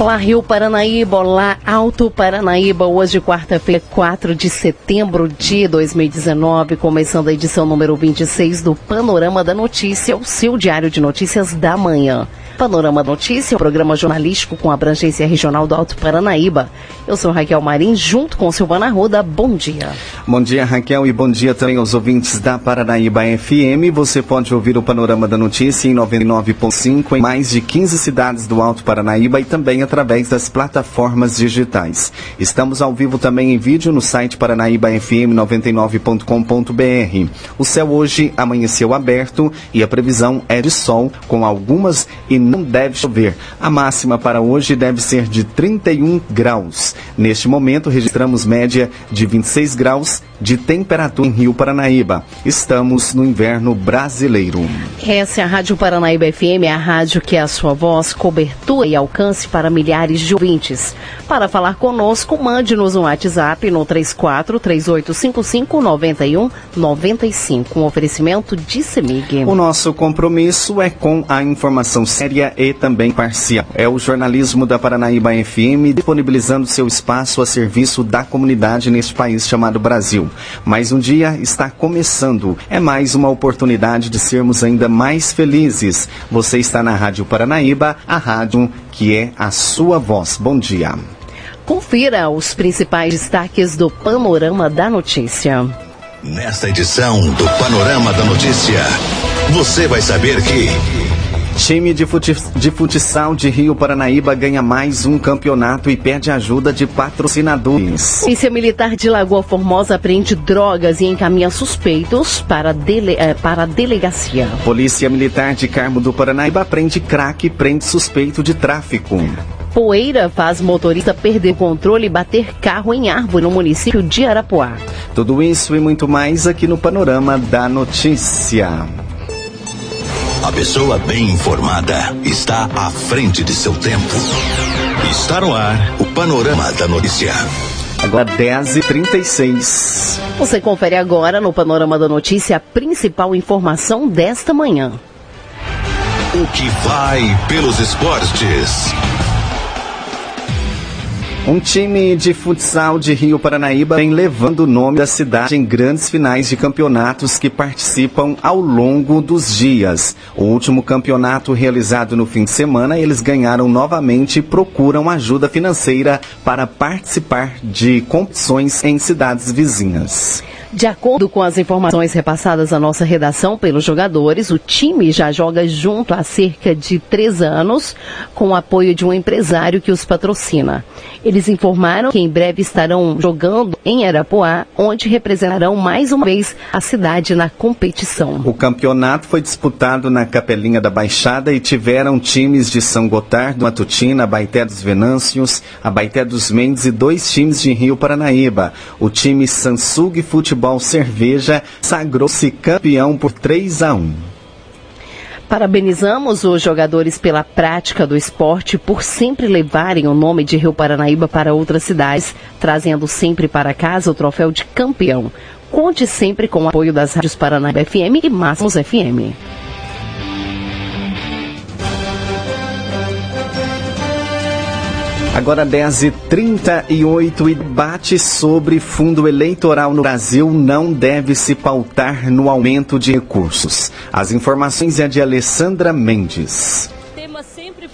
Olá, Rio Paranaíba, olá, Alto Paranaíba. Hoje, quarta-feira, 4 de setembro de 2019, começando a edição número 26 do Panorama da Notícia, o seu diário de notícias da manhã. Panorama Notícia, o programa jornalístico com abrangência regional do Alto Paranaíba. Eu sou Raquel Marim, junto com Silvana Ruda. Bom dia. Bom dia, Raquel, e bom dia também aos ouvintes da Paranaíba FM. Você pode ouvir o Panorama da Notícia em 99.5 em mais de 15 cidades do Alto Paranaíba e também através das plataformas digitais. Estamos ao vivo também em vídeo no site paranaíbafm99.com.br. O céu hoje amanheceu aberto e a previsão é de sol com algumas e não deve chover. A máxima para hoje deve ser de 31 graus. Neste momento, registramos média de 26 graus de temperatura em Rio Paranaíba. Estamos no inverno brasileiro. Essa é a Rádio Paranaíba FM, a rádio que é a sua voz, cobertura e alcance para milhares de ouvintes. Para falar conosco, mande-nos um WhatsApp no 34 3855 9195. Um oferecimento de Semig. O nosso compromisso é com a informação séria e também parcial. É o jornalismo da Paranaíba FM disponibilizando seu espaço a serviço da comunidade neste país chamado Brasil. Mais um dia está começando. É mais uma oportunidade de sermos ainda mais felizes. Você está na Rádio Paranaíba, a rádio que é a sua voz. Bom dia. Confira os principais destaques do Panorama da Notícia. Nesta edição do Panorama da Notícia, você vai saber que. Time de, fute, de futsal de Rio Paranaíba ganha mais um campeonato e pede ajuda de patrocinadores. Polícia Militar de Lagoa Formosa apreende drogas e encaminha suspeitos para, dele, eh, para a delegacia. Polícia Militar de Carmo do Paranaíba prende craque e prende suspeito de tráfico. Poeira faz motorista perder controle e bater carro em árvore no município de Arapuá. Tudo isso e muito mais aqui no Panorama da Notícia. A pessoa bem informada está à frente de seu tempo. Está no ar o Panorama da Notícia. Agora 10h36. Você confere agora no Panorama da Notícia a principal informação desta manhã. O que vai pelos esportes. Um time de futsal de Rio Paranaíba vem levando o nome da cidade em grandes finais de campeonatos que participam ao longo dos dias. O último campeonato realizado no fim de semana, eles ganharam novamente e procuram ajuda financeira para participar de competições em cidades vizinhas. De acordo com as informações repassadas à nossa redação pelos jogadores, o time já joga junto há cerca de três anos, com o apoio de um empresário que os patrocina. Eles informaram que em breve estarão jogando em Arapuá, onde representarão mais uma vez a cidade na competição. O campeonato foi disputado na Capelinha da Baixada e tiveram times de São Gotardo, Matutina, Baité dos Venâncios, a Baité dos Mendes e dois times de Rio Paranaíba. O time Sansug Futebol Cerveja sagrou-se campeão por 3 a 1. Parabenizamos os jogadores pela prática do esporte por sempre levarem o nome de Rio Paranaíba para outras cidades, trazendo sempre para casa o troféu de campeão. Conte sempre com o apoio das rádios Paranaíba FM e Máximos FM. Agora 10h38 e debate sobre fundo eleitoral no Brasil não deve se pautar no aumento de recursos. As informações é de Alessandra Mendes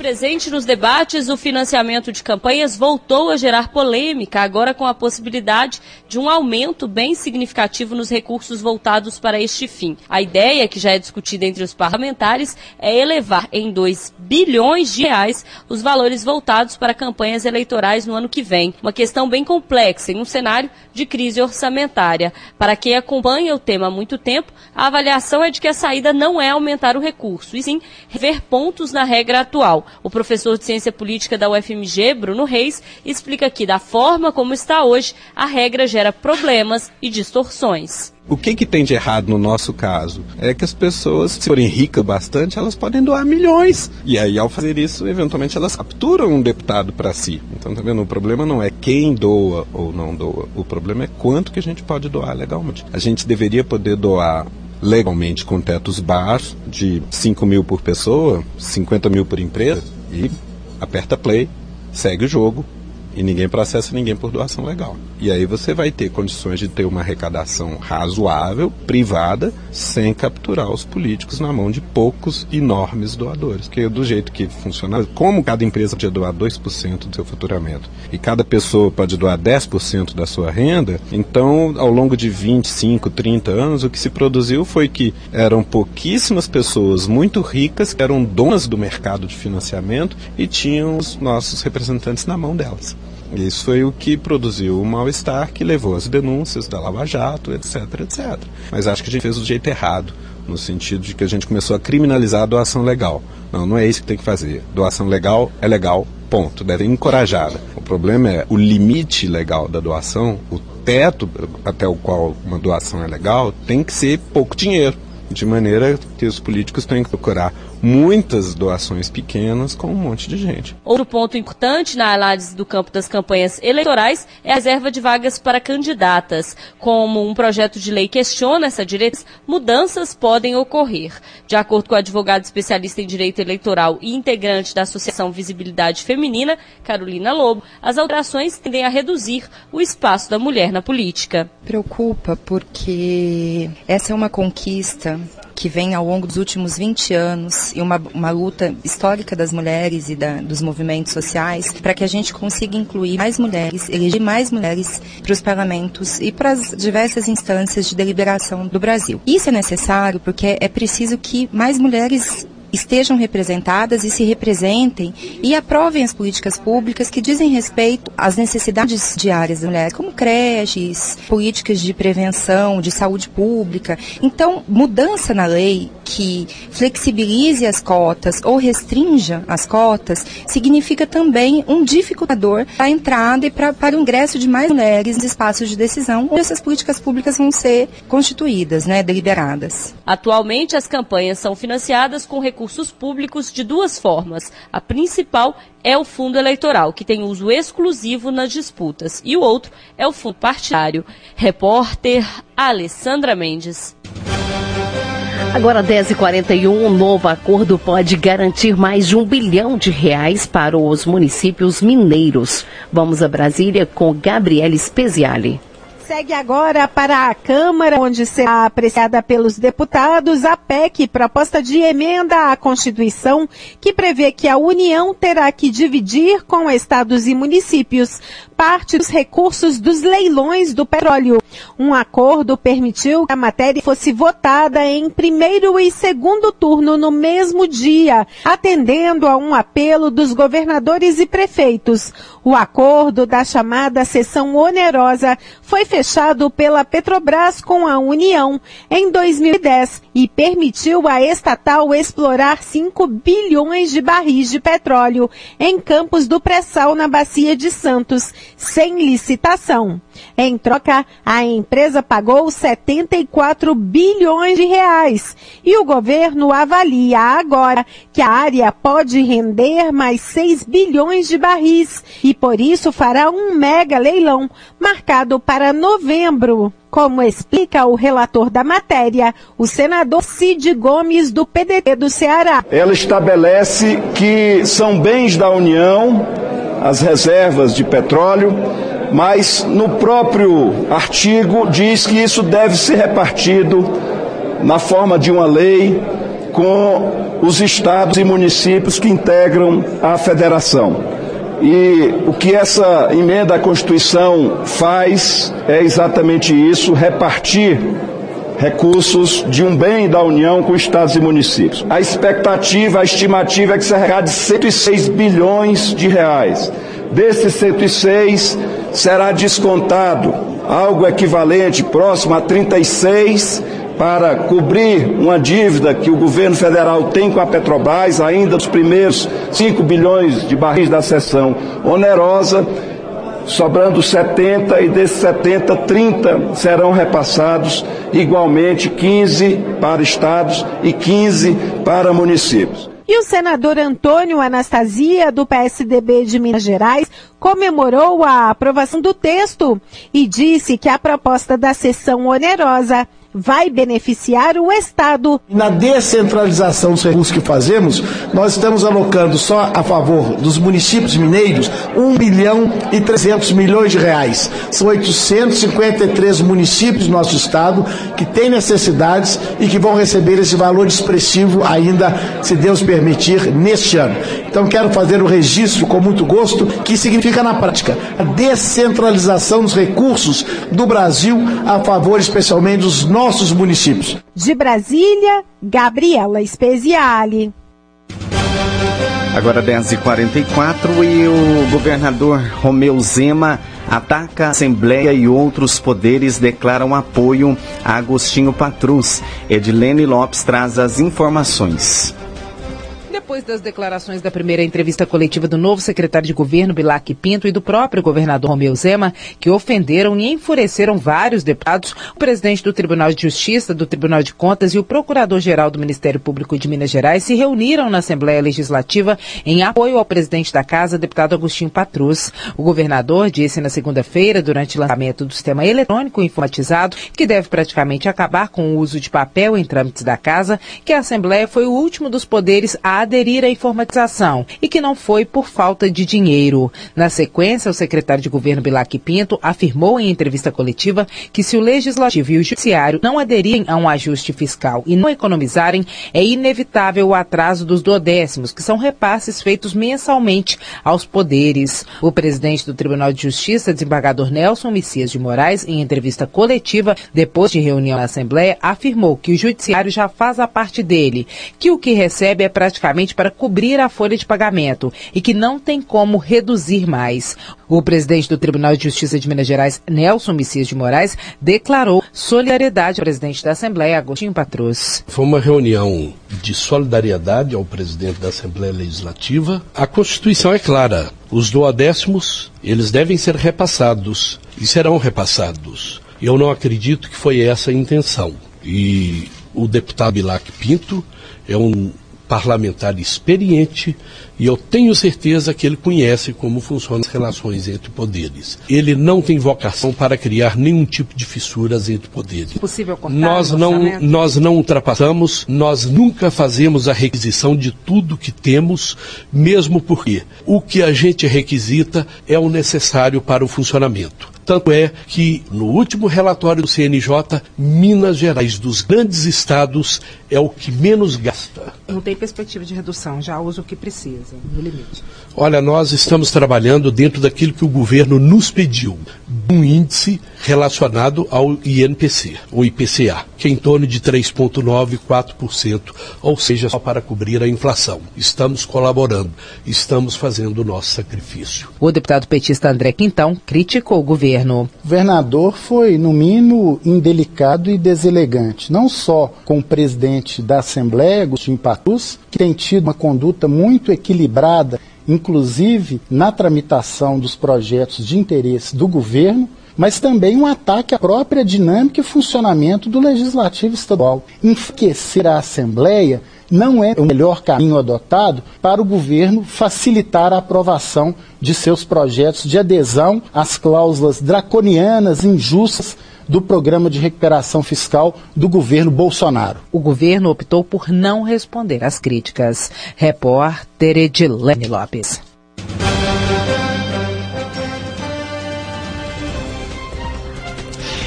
presente nos debates, o financiamento de campanhas voltou a gerar polêmica, agora com a possibilidade de um aumento bem significativo nos recursos voltados para este fim. A ideia, que já é discutida entre os parlamentares, é elevar em 2 bilhões de reais os valores voltados para campanhas eleitorais no ano que vem. Uma questão bem complexa em um cenário de crise orçamentária. Para quem acompanha o tema há muito tempo, a avaliação é de que a saída não é aumentar o recurso, e sim rever pontos na regra atual. O professor de ciência política da UFMG, Bruno Reis, explica que, da forma como está hoje, a regra gera problemas e distorções. O que, que tem de errado no nosso caso? É que as pessoas, se forem ricas bastante, elas podem doar milhões. E aí, ao fazer isso, eventualmente elas capturam um deputado para si. Então, tá vendo? O problema não é quem doa ou não doa. O problema é quanto que a gente pode doar legalmente. A gente deveria poder doar legalmente com tetos baixos, de 5 mil por pessoa, 50 mil por empresa, e aperta play, segue o jogo, e ninguém processa ninguém por doação legal. E aí você vai ter condições de ter uma arrecadação razoável, privada, sem capturar os políticos na mão de poucos enormes doadores. Porque do jeito que funciona, como cada empresa pode doar 2% do seu faturamento e cada pessoa pode doar 10% da sua renda, então ao longo de 25, 30 anos, o que se produziu foi que eram pouquíssimas pessoas muito ricas que eram donas do mercado de financiamento e tinham os nossos representantes na mão delas. Isso foi o que produziu o mal-estar que levou às denúncias da Lava Jato, etc, etc. Mas acho que a gente fez do jeito errado, no sentido de que a gente começou a criminalizar a doação legal. Não, não é isso que tem que fazer. Doação legal é legal, ponto. Deve ser encorajada. O problema é o limite legal da doação, o teto até o qual uma doação é legal, tem que ser pouco dinheiro. De maneira que os políticos têm que procurar muitas doações pequenas com um monte de gente. Outro ponto importante na análise do campo das campanhas eleitorais é a reserva de vagas para candidatas. Como um projeto de lei questiona essa diretriz, mudanças podem ocorrer. De acordo com a advogada especialista em direito eleitoral e integrante da Associação Visibilidade Feminina, Carolina Lobo, as alterações tendem a reduzir o espaço da mulher na política. Preocupa porque essa é uma conquista que vem ao longo dos últimos 20 anos e uma, uma luta histórica das mulheres e da, dos movimentos sociais para que a gente consiga incluir mais mulheres, eleger mais mulheres para os parlamentos e para as diversas instâncias de deliberação do Brasil. Isso é necessário porque é preciso que mais mulheres estejam representadas e se representem e aprovem as políticas públicas que dizem respeito às necessidades diárias da mulher, como creches, políticas de prevenção, de saúde pública. Então, mudança na lei que flexibilize as cotas ou restrinja as cotas significa também um dificultador para a entrada e pra, para o ingresso de mais mulheres nos espaços de decisão onde essas políticas públicas vão ser constituídas, né, deliberadas. Atualmente, as campanhas são financiadas com recursos públicos de duas formas. A principal é o fundo eleitoral, que tem uso exclusivo nas disputas, e o outro é o fundo partidário. Repórter Alessandra Mendes. Agora 10h41, um novo acordo pode garantir mais de um bilhão de reais para os municípios mineiros. Vamos a Brasília com Gabriele Speziale. Segue agora para a Câmara, onde será apreciada pelos deputados a PEC, proposta de emenda à Constituição, que prevê que a União terá que dividir com estados e municípios parte dos recursos dos leilões do petróleo. Um acordo permitiu que a matéria fosse votada em primeiro e segundo turno no mesmo dia, atendendo a um apelo dos governadores e prefeitos. O acordo da chamada sessão onerosa foi fechado pela Petrobras com a União em 2010 e permitiu à estatal explorar 5 bilhões de barris de petróleo em campos do pré-sal na Bacia de Santos sem licitação. Em troca, a empresa pagou 74 bilhões de reais e o governo avalia agora que a área pode render mais 6 bilhões de barris e por isso fará um mega leilão marcado para novembro. Como explica o relator da matéria, o senador Cid Gomes, do PDT do Ceará. Ela estabelece que são bens da União as reservas de petróleo, mas no próprio artigo diz que isso deve ser repartido na forma de uma lei com os estados e municípios que integram a federação. E o que essa emenda à Constituição faz é exatamente isso: repartir recursos de um bem da União com estados e municípios. A expectativa, a estimativa é que se arrecade 106 bilhões de reais. Desses 106 será descontado algo equivalente, próximo a 36 para cobrir uma dívida que o governo federal tem com a Petrobras, ainda dos primeiros 5 bilhões de barris da sessão onerosa, sobrando 70 e desses 70, 30 serão repassados igualmente 15 para estados e 15 para municípios. E o senador Antônio Anastasia, do PSDB de Minas Gerais, comemorou a aprovação do texto e disse que a proposta da sessão onerosa vai beneficiar o Estado. Na descentralização dos recursos que fazemos, nós estamos alocando só a favor dos municípios mineiros 1 bilhão e 300 milhões de reais. São 853 municípios do nosso Estado que têm necessidades e que vão receber esse valor expressivo ainda, se Deus permitir, neste ano. Então quero fazer o registro com muito gosto, que significa na prática a descentralização dos recursos do Brasil a favor especialmente dos nossos nossos municípios. De Brasília, Gabriela Speziale. Agora 10h44 e o governador Romeu Zema ataca a Assembleia e outros poderes declaram apoio a Agostinho Patrus. Edilene Lopes traz as informações. Depois das declarações da primeira entrevista coletiva do novo secretário de governo, Bilac Pinto, e do próprio governador Romeu Zema, que ofenderam e enfureceram vários deputados, o presidente do Tribunal de Justiça, do Tribunal de Contas e o procurador-geral do Ministério Público de Minas Gerais se reuniram na Assembleia Legislativa em apoio ao presidente da Casa, deputado Agostinho Patrus. O governador disse na segunda-feira, durante o lançamento do sistema eletrônico informatizado, que deve praticamente acabar com o uso de papel em trâmites da Casa, que a Assembleia foi o último dos poderes a aderir à informatização e que não foi por falta de dinheiro. Na sequência, o secretário de governo Bilac Pinto afirmou em entrevista coletiva que se o legislativo e o judiciário não aderirem a um ajuste fiscal e não economizarem, é inevitável o atraso dos duodécimos, que são repasses feitos mensalmente aos poderes. O presidente do Tribunal de Justiça, desembargador Nelson Messias de Moraes, em entrevista coletiva, depois de reunião na Assembleia, afirmou que o judiciário já faz a parte dele, que o que recebe é praticamente para cobrir a folha de pagamento e que não tem como reduzir mais. O presidente do Tribunal de Justiça de Minas Gerais, Nelson Messias de Moraes, declarou solidariedade ao presidente da Assembleia, Agostinho Patrus. Foi uma reunião de solidariedade ao presidente da Assembleia Legislativa. A Constituição é clara. Os doadécimos, eles devem ser repassados e serão repassados. Eu não acredito que foi essa a intenção. E o deputado Bilac Pinto é um parlamentar experiente e eu tenho certeza que ele conhece como funcionam as relações entre poderes. Ele não tem vocação para criar nenhum tipo de fissuras entre poderes. Possível cortar nós não nós não ultrapassamos, nós nunca fazemos a requisição de tudo que temos, mesmo porque o que a gente requisita é o necessário para o funcionamento. Tanto é que, no último relatório do CNJ, Minas Gerais, dos grandes estados, é o que menos gasta. Não tem perspectiva de redução, já usa o que precisa, no limite. Olha, nós estamos trabalhando dentro daquilo que o governo nos pediu, um índice relacionado ao INPC, o IPCA, que é em torno de 3,9%, 4%, ou seja, só para cobrir a inflação. Estamos colaborando, estamos fazendo o nosso sacrifício. O deputado petista André Quintão criticou o governo. O governador foi, no mínimo, indelicado e deselegante, não só com o presidente da Assembleia, Agostinho Patus, que tem tido uma conduta muito equilibrada inclusive na tramitação dos projetos de interesse do governo, mas também um ataque à própria dinâmica e funcionamento do legislativo estadual. Enfraquecer a Assembleia não é o melhor caminho adotado para o governo facilitar a aprovação de seus projetos de adesão às cláusulas draconianas, injustas do programa de recuperação fiscal do governo Bolsonaro. O governo optou por não responder às críticas. Repórter Edilene Lopes.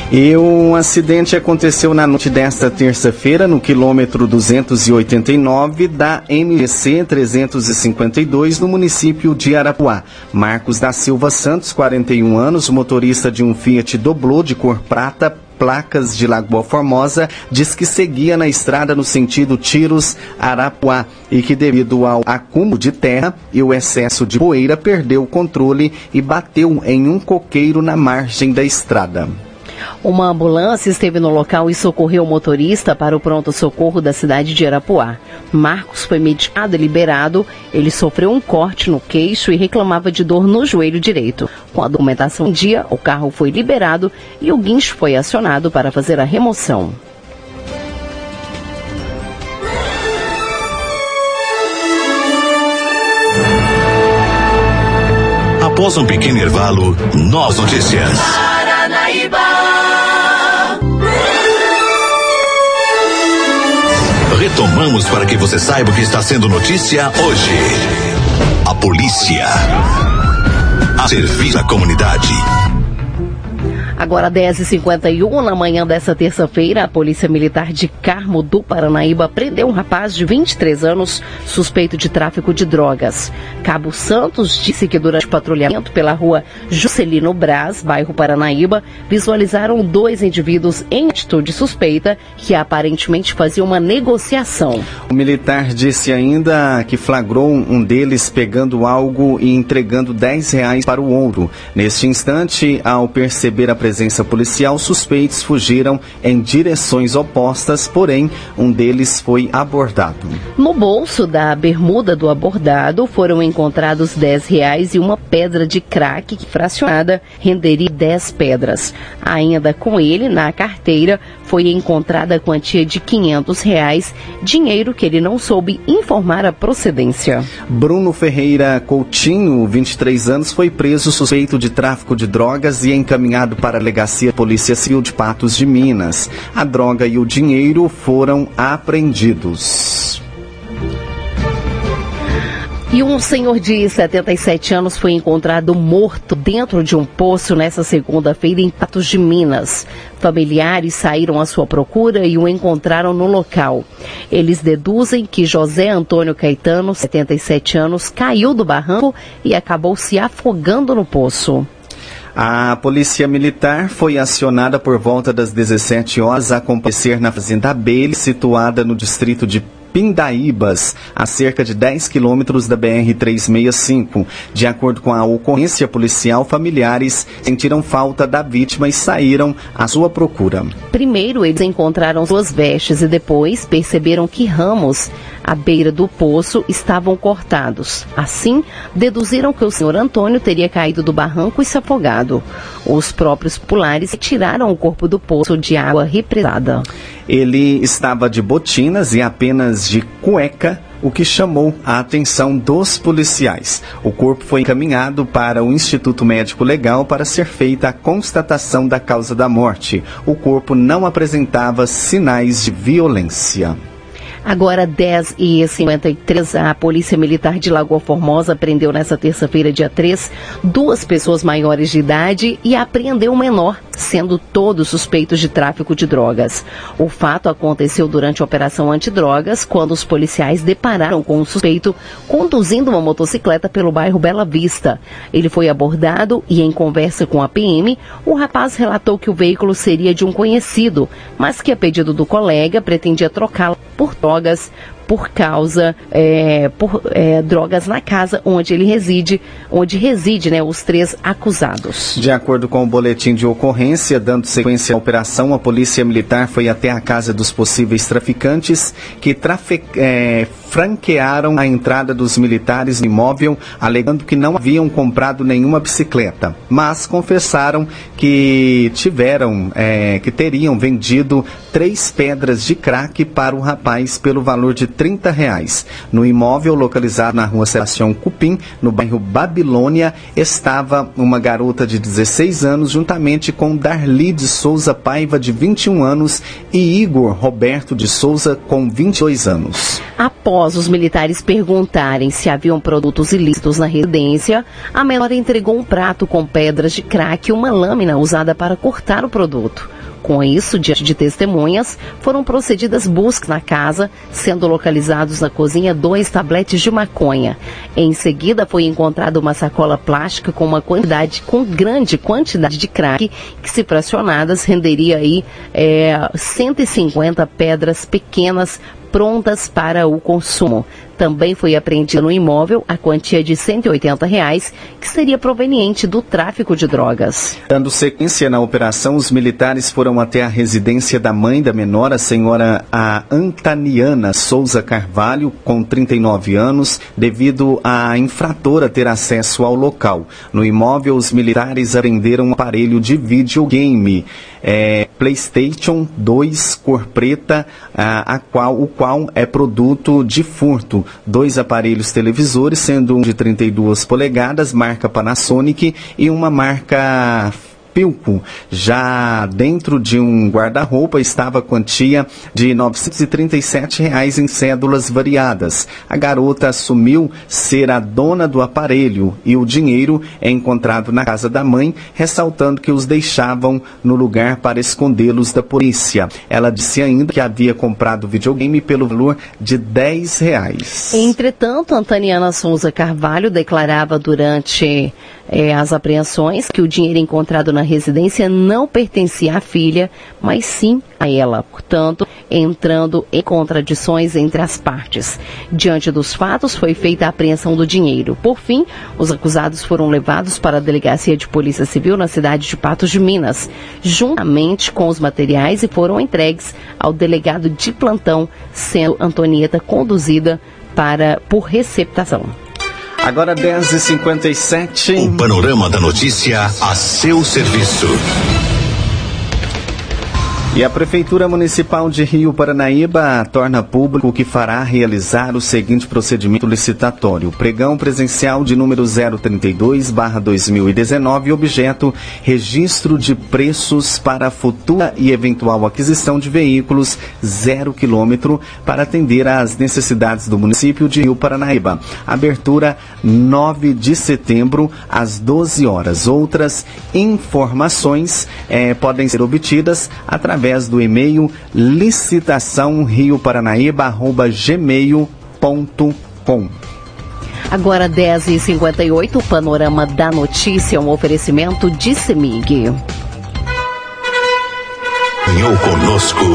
E um acidente aconteceu na noite desta terça-feira no quilômetro 289 da MGC 352 no município de Arapuá. Marcos da Silva Santos, 41 anos, motorista de um Fiat Doblô de cor prata, placas de Lagoa Formosa, diz que seguia na estrada no sentido Tiros-Arapuá e que, devido ao acúmulo de terra e o excesso de poeira, perdeu o controle e bateu em um coqueiro na margem da estrada. Uma ambulância esteve no local e socorreu o motorista para o pronto-socorro da cidade de Arapuá. Marcos foi medicado e liberado. Ele sofreu um corte no queixo e reclamava de dor no joelho direito. Com a documentação em dia, o carro foi liberado e o guincho foi acionado para fazer a remoção. Após um pequeno intervalo, nós notícias. Retomamos para que você saiba o que está sendo notícia hoje. A polícia. A serviço da comunidade. Agora 10h51, na manhã dessa terça-feira, a Polícia Militar de Carmo do Paranaíba prendeu um rapaz de 23 anos suspeito de tráfico de drogas. Cabo Santos disse que durante o patrulhamento pela rua Juscelino Braz, bairro Paranaíba, visualizaram dois indivíduos em atitude suspeita que aparentemente faziam uma negociação. O militar disse ainda que flagrou um deles pegando algo e entregando 10 reais para o ouro. Neste instante, ao perceber a presença policial, suspeitos fugiram em direções opostas, porém, um deles foi abordado. No bolso da bermuda do abordado foram encontrados 10 reais e uma pedra de crack que fracionada renderia 10 pedras. Ainda com ele, na carteira, foi encontrada a quantia de 500 reais, dinheiro que ele não soube informar a procedência. Bruno Ferreira Coutinho, 23 anos, foi preso suspeito de tráfico de drogas e encaminhado para a Polícia Civil de Patos de Minas. A droga e o dinheiro foram apreendidos. E um senhor de 77 anos foi encontrado morto dentro de um poço nessa segunda-feira em Patos de Minas. Familiares saíram à sua procura e o encontraram no local. Eles deduzem que José Antônio Caetano, 77 anos, caiu do barranco e acabou se afogando no poço. A polícia militar foi acionada por volta das 17 horas a comparecer na fazenda Abelha, situada no distrito de Pindaíbas, a cerca de 10 quilômetros da BR-365. De acordo com a ocorrência policial, familiares sentiram falta da vítima e saíram à sua procura. Primeiro, eles encontraram suas vestes e depois perceberam que ramos à beira do poço estavam cortados. Assim, deduziram que o senhor Antônio teria caído do barranco e se afogado. Os próprios pulares tiraram o corpo do poço de água represada. Ele estava de botinas e apenas de cueca, o que chamou a atenção dos policiais. O corpo foi encaminhado para o Instituto Médico Legal para ser feita a constatação da causa da morte. O corpo não apresentava sinais de violência. Agora, 10 e 53 a Polícia Militar de Lagoa Formosa prendeu nesta terça-feira, dia 3, duas pessoas maiores de idade e apreendeu um menor, sendo todos suspeitos de tráfico de drogas. O fato aconteceu durante a Operação Antidrogas, quando os policiais depararam com um suspeito conduzindo uma motocicleta pelo bairro Bela Vista. Ele foi abordado e, em conversa com a PM, o rapaz relatou que o veículo seria de um conhecido, mas que, a pedido do colega, pretendia trocá-lo por drogas drogas por causa é, por é, drogas na casa onde ele reside, onde reside, né, os três acusados. De acordo com o boletim de ocorrência, dando sequência à operação, a polícia militar foi até a casa dos possíveis traficantes que é, franquearam a entrada dos militares no imóvel, alegando que não haviam comprado nenhuma bicicleta, mas confessaram que tiveram, é, que teriam vendido três pedras de crack para o rapaz pelo valor de 30 reais. No imóvel localizado na rua Sebastião Cupim, no bairro Babilônia, estava uma garota de 16 anos, juntamente com Darli de Souza Paiva, de 21 anos, e Igor Roberto de Souza, com 22 anos. Após os militares perguntarem se haviam produtos ilícitos na residência, a menor entregou um prato com pedras de crack e uma lâmina usada para cortar o produto. Com isso, diante de testemunhas, foram procedidas buscas na casa, sendo localizados na cozinha dois tabletes de maconha. Em seguida, foi encontrada uma sacola plástica com uma quantidade, com grande quantidade de crack, que se fracionadas renderia aí é, 150 pedras pequenas prontas para o consumo. Também foi apreendida no imóvel a quantia de 180 reais, que seria proveniente do tráfico de drogas. Dando sequência na operação, os militares foram até a residência da mãe da menor, a senhora a Antaniana Souza Carvalho, com 39 anos, devido à infratora ter acesso ao local. No imóvel, os militares apreenderam um aparelho de videogame é, PlayStation 2 cor preta, a, a, qual, o qual é produto de furto. Dois aparelhos televisores, sendo um de 32 polegadas, marca Panasonic, e uma marca Pilco. Já dentro de um guarda-roupa estava a quantia de 937 reais em cédulas variadas. A garota assumiu ser a dona do aparelho e o dinheiro é encontrado na casa da mãe, ressaltando que os deixavam no lugar para escondê-los da polícia. Ela disse ainda que havia comprado o videogame pelo valor de 10 reais. Entretanto, Antaniana Souza Carvalho declarava durante é, as apreensões que o dinheiro encontrado na residência não pertencia à filha, mas sim a ela, portanto, entrando em contradições entre as partes. Diante dos fatos, foi feita a apreensão do dinheiro. Por fim, os acusados foram levados para a Delegacia de Polícia Civil na cidade de Patos de Minas, juntamente com os materiais e foram entregues ao delegado de plantão, sendo Antonieta conduzida para por receptação. Agora 10h57. O panorama da notícia a seu serviço. E a Prefeitura Municipal de Rio Paranaíba torna público que fará realizar o seguinte procedimento licitatório. Pregão presencial de número 032-2019, objeto registro de preços para futura e eventual aquisição de veículos zero quilômetro para atender às necessidades do município de Rio Paranaíba. Abertura 9 de setembro, às 12 horas. Outras informações eh, podem ser obtidas através através do e-mail licitaçãorioparanaíba.gmail.com. Agora 10h58, o panorama da notícia, um oferecimento de CEMIG. Venhou conosco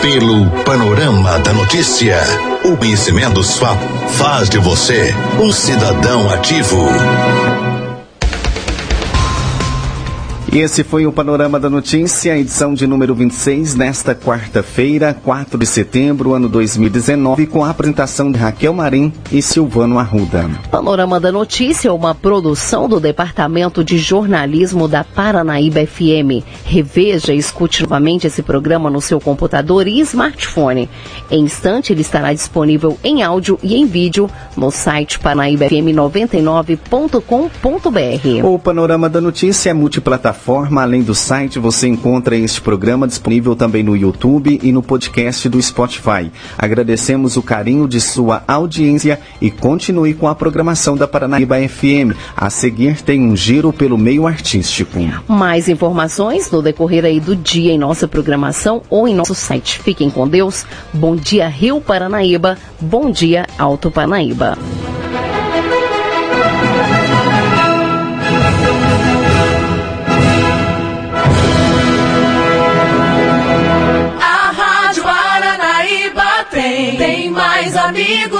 pelo panorama da notícia. O conhecimento dos fatos faz de você um cidadão ativo. E esse foi o Panorama da Notícia, edição de número 26, nesta quarta-feira, 4 de setembro, ano 2019, com a apresentação de Raquel Marim e Silvano Arruda. Panorama da Notícia, uma produção do Departamento de Jornalismo da Paranaíba FM. Reveja e escute novamente esse programa no seu computador e smartphone. Em instante, ele estará disponível em áudio e em vídeo no site paranaíbafm99.com.br. O Panorama da Notícia é multiplataforma plataforma. Além do site, você encontra este programa disponível também no YouTube e no podcast do Spotify. Agradecemos o carinho de sua audiência e continue com a programação da Paranaíba FM. A seguir tem um giro pelo meio artístico. Mais informações no decorrer aí do dia em nossa programação ou em nosso site. Fiquem com Deus. Bom dia Rio Paranaíba. Bom dia Alto Paranaíba. comigo.